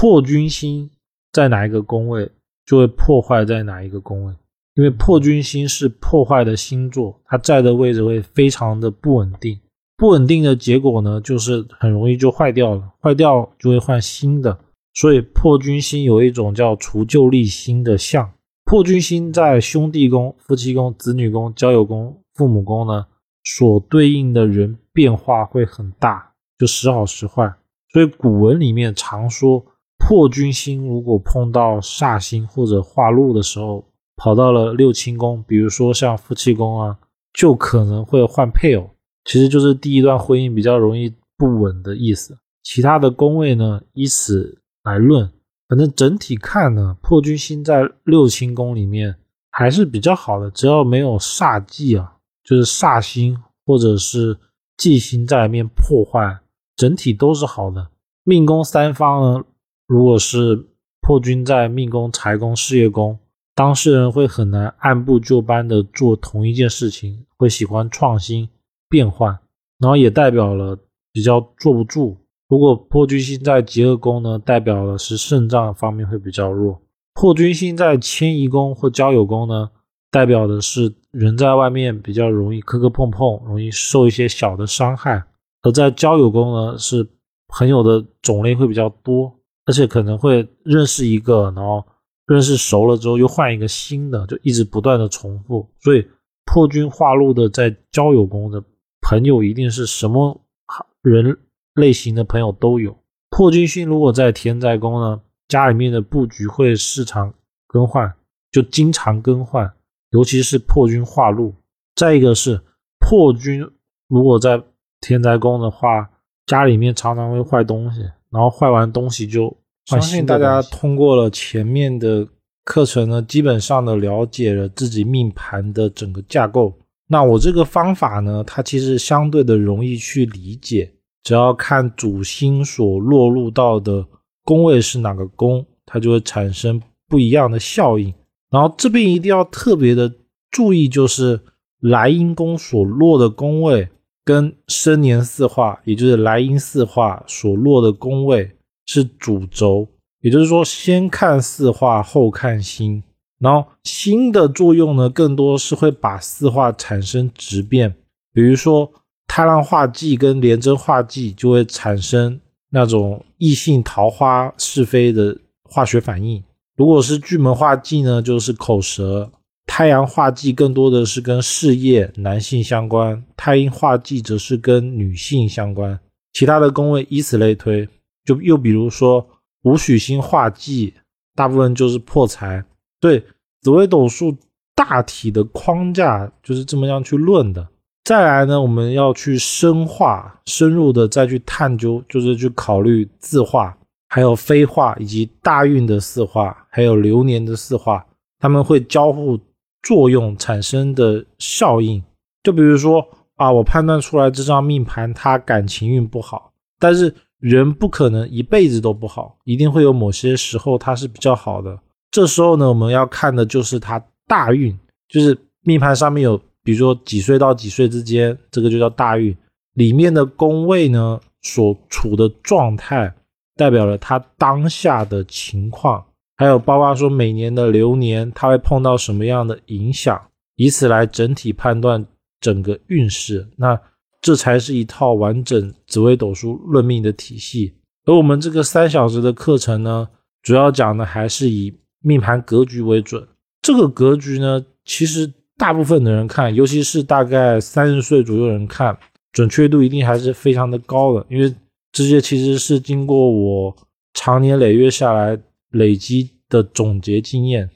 破军星在哪一个宫位，就会破坏在哪一个宫位。因为破军星是破坏的星座，它在的位置会非常的不稳定。不稳定的结果呢，就是很容易就坏掉了，坏掉就会换新的。所以破军星有一种叫除旧立新的相。破军星在兄弟宫、夫妻宫、子女宫、交友宫、父母宫呢，所对应的人变化会很大，就时好时坏。所以古文里面常说，破军星如果碰到煞星或者化禄的时候，跑到了六亲宫，比如说像夫妻宫啊，就可能会换配偶，其实就是第一段婚姻比较容易不稳的意思。其他的宫位呢，以此来论，反正整体看呢，破军星在六亲宫里面还是比较好的，只要没有煞忌啊，就是煞星或者是忌星在里面破坏，整体都是好的。命宫三方呢，如果是破军在命宫、财宫、事业宫。当事人会很难按部就班的做同一件事情，会喜欢创新变换，然后也代表了比较坐不住。如果破军星在极恶宫呢，代表的是肾脏方面会比较弱。破军星在迁移宫或交友宫呢，代表的是人在外面比较容易磕磕碰碰，容易受一些小的伤害。而在交友宫呢，是朋友的种类会比较多，而且可能会认识一个，然后。认识熟了之后，又换一个新的，就一直不断的重复。所以破军化禄的在交友宫的朋友，一定是什么人类型的朋友都有。破军星如果在天灾宫呢，家里面的布局会时常更换，就经常更换，尤其是破军化禄。再一个是破军如果在天灾宫的话，家里面常常会坏东西，然后坏完东西就。相信大家通过了前面的课程呢，基本上的了解了自己命盘的整个架构。那我这个方法呢，它其实相对的容易去理解，只要看主星所落入到的宫位是哪个宫，它就会产生不一样的效应。然后这边一定要特别的注意，就是莱茵宫所落的宫位跟生年四化，也就是莱茵四化所落的宫位。是主轴，也就是说，先看四化，后看星。然后星的作用呢，更多是会把四化产生质变。比如说，太浪化忌跟廉贞化忌就会产生那种异性桃花是非的化学反应。如果是巨门化忌呢，就是口舌。太阳化忌更多的是跟事业男性相关，太阴化忌则是跟女性相关。其他的宫位以此类推。就又比如说五曲星化忌，大部分就是破财。对紫微斗数大体的框架就是这么样去论的。再来呢，我们要去深化、深入的再去探究，就是去考虑字画，还有飞画，以及大运的四画，还有流年的四画，他们会交互作用产生的效应。就比如说啊，我判断出来这张命盘它感情运不好，但是。人不可能一辈子都不好，一定会有某些时候他是比较好的。这时候呢，我们要看的就是他大运，就是命盘上面有，比如说几岁到几岁之间，这个就叫大运。里面的宫位呢，所处的状态，代表了他当下的情况，还有包括说每年的流年，他会碰到什么样的影响，以此来整体判断整个运势。那。这才是一套完整紫微斗数论命的体系。而我们这个三小时的课程呢，主要讲的还是以命盘格局为准。这个格局呢，其实大部分的人看，尤其是大概三十岁左右人看，准确度一定还是非常的高的。因为这些其实是经过我长年累月下来累积的总结经验。